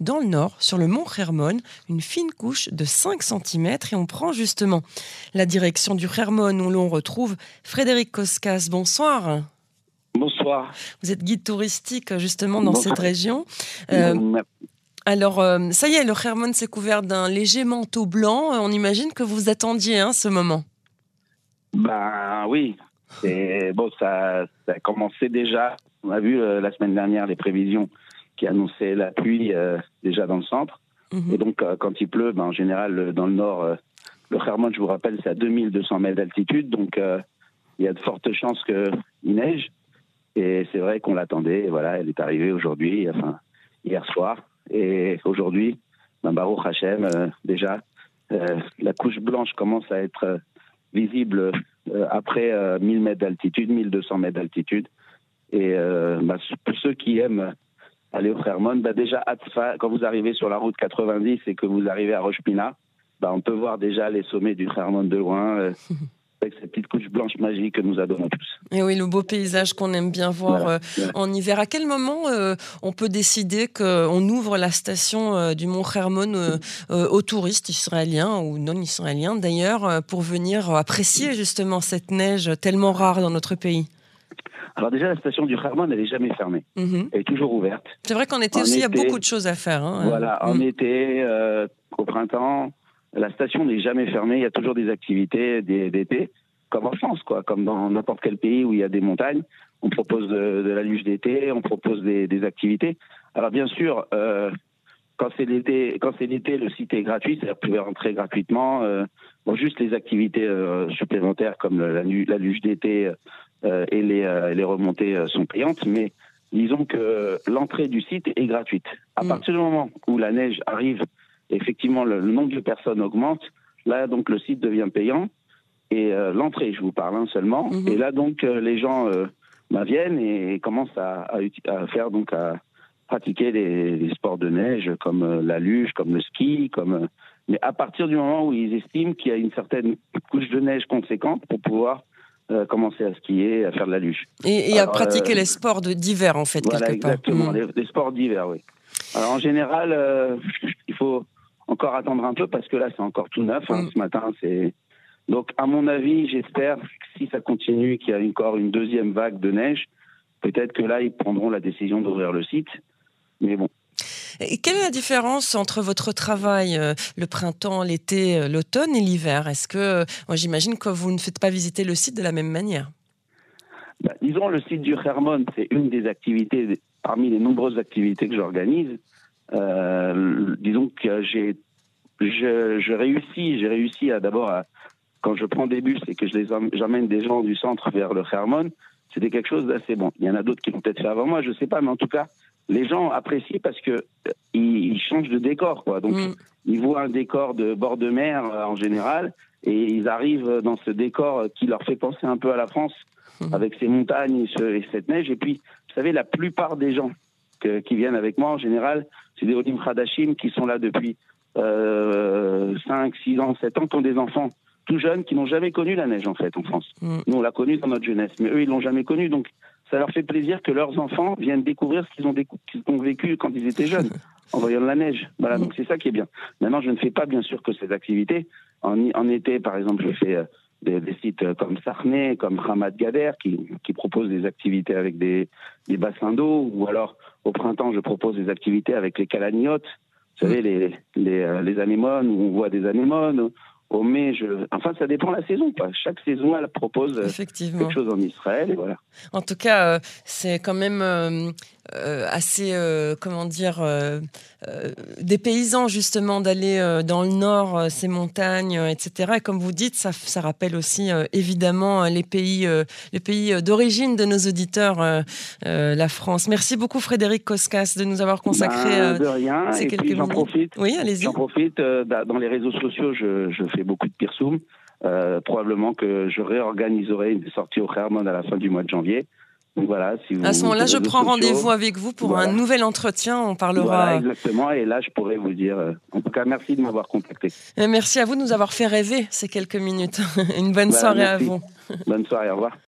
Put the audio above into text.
dans le nord, sur le mont Hermon, une fine couche de 5 cm et on prend justement la direction du Hermon où l'on retrouve Frédéric Koskas. Bonsoir. Bonsoir. Vous êtes guide touristique justement dans cette région. Euh, alors, euh, ça y est, le Hermon s'est couvert d'un léger manteau blanc. On imagine que vous attendiez hein, ce moment. Ben oui. bon, ça, ça, a commencé déjà. On a vu euh, la semaine dernière les prévisions qui annonçaient la pluie déjà dans le centre. Mhm. Et donc, quand il pleut, ben, en général, dans le nord, le Hermon, je vous rappelle, c'est à 2200 mètres d'altitude. Donc, il y a de fortes chances qu'il neige. Et c'est vrai qu'on l'attendait. Voilà, elle est arrivée aujourd'hui, enfin hier soir. Et aujourd'hui, ben Baruch Hashem, euh, déjà, euh, la couche blanche commence à être euh, visible après 1000 mètres d'altitude, 1200 mètres d'altitude. Et ben, pour ceux qui aiment aller au Hermon, ben déjà, quand vous arrivez sur la route 90 et que vous arrivez à Roche Pina, ben on peut voir déjà les sommets du Hermon de loin. avec cette petite couche blanche magique que nous adorons tous. Et oui, le beau paysage qu'on aime bien voir euh, en hiver. À quel moment euh, on peut décider qu'on ouvre la station euh, du Mont Hermon aux touristes israéliens ou non israéliens d'ailleurs pour venir apprécier justement cette neige tellement rare dans notre pays? Alors déjà, la station du Hermon, elle n'est jamais fermée. Mhm. Elle est toujours ouverte. C'est vrai qu'en été aussi, il y a beaucoup de choses à faire. Hein. Voilà, en mhm. été, au printemps, la station n'est jamais fermée, il y a toujours des activités d'été, comme en France, quoi, comme dans n'importe quel pays où il y a des montagnes. On propose de, la luge d'été, on propose des, activités. Alors bien sûr, euh, quand c'est l'été, quand c'est l'été, le site est gratuit, c'est-à-dire que vous pouvez rentrer gratuitement. Euh, bon, juste les activités euh, supplémentaires comme la, la luge d'été et les, les remontées sont payantes, mais disons que l'entrée du site est gratuite. À mm. partir du moment où la neige arrive effectivement, le, nombre de personnes augmente. Là, donc, le site devient payant. Et euh, l'entrée, je vous parle hein, seulement. Mhm. Et là, donc, euh, les gens euh, bah, viennent et, commencent à, à, faire, donc, à pratiquer les, sports de neige comme la luge, comme le ski, comme. mais à partir du moment où ils estiment qu'il y a une certaine couche de neige conséquente pour pouvoir commencer à skier, à faire de la luge. Et, à pratiquer les sports d'hiver, en fait, voilà, quelque part. Exactement, mhm. les, sports d'hiver, oui. Alors, en général, il faut encore attendre un peu parce que là, c'est encore tout neuf. Hein, mm. Ce matin, c'est. Donc, à mon avis, j'espère que si ça continue, qu'il y a encore une deuxième vague de neige, peut-être que là, ils prendront la décision d'ouvrir le site. Mais bon. Et quelle est la différence entre votre travail euh, le printemps, l'été, euh, l'automne et l'hiver? Est-ce que, euh, moi j'imagine que vous ne faites pas visiter le site de la même manière bah, Disons, le site du Hermon, c'est une des activités, parmi les nombreuses activités que j'organise. Euh, disons que j'ai je, je, réussis, j'ai réussi à d'abord quand je prends des bus et que je les j'emmène des gens du centre vers le Hermon, c'était quelque chose d'assez bon. Il y en a d'autres qui l'ont peut-être fait avant moi, je sais pas, mais en tout cas, les gens apprécient parce que euh, ils, changent de décor, quoi. Donc, mm. ils voient un décor de bord de mer euh, en général et ils arrivent dans ce décor qui leur fait penser un peu à la France mm. avec ces montagnes et, et cette neige. Et puis, vous savez, la plupart des gens qui viennent avec moi en général, c'est des Olim Khadashim qui sont là depuis euh, 5, 6 ans, 7 ans, qui ont des enfants tout jeunes qui n'ont jamais connu la neige en fait en France. Mm. Nous on l'a connue dans notre jeunesse, mais eux ils l'ont jamais connue, donc ça leur fait plaisir que leurs enfants viennent découvrir ce qu'ils ont, ont, vécu quand ils étaient jeunes, en voyant de la neige. Voilà, donc c'est ça qui est bien. Maintenant je ne fais pas bien sûr que ces activités. En, en été par exemple je fais... Euh, des, sites comme Sarney, comme Hamad Gader, qui, qui proposent des activités avec des, des bassins d'eau, ou alors au printemps, je propose des activités avec les calaniotes, vous savez, les, les, euh, les anémones, où on voit des anémones, au mai, je... enfin, ça dépend de la saison. Quoi. Chaque saison, elle propose euh, quelque chose en Israël. Et voilà. En tout cas, euh, c'est quand même assez, comment dire, des paysans justement d'aller dans le nord, ces montagnes, etc. Et comme vous dites, ça, ça rappelle aussi évidemment les pays, les pays d'origine de nos auditeurs, la France. Merci beaucoup Frédéric Koskas de nous avoir consacré ben, de rien. ces quelques minutes. J'en profite. Oui, allez-y. J'en profite. dans les réseaux sociaux, je, je beaucoup de Pirsum. Euh, probablement que je réorganiserai une sortie au Hermon à la fin du mois de janvier. Donc voilà, si à ce moment-là, je prends rendez-vous avec vous pour un nouvel entretien. On parlera. exactement. Et là, je pourrais vous dire. Euh, en tout cas, merci de m'avoir contacté. merci à vous de nous avoir fait rêver ces quelques minutes. Une bonne soirée à vous. Bonne soirée. Au revoir.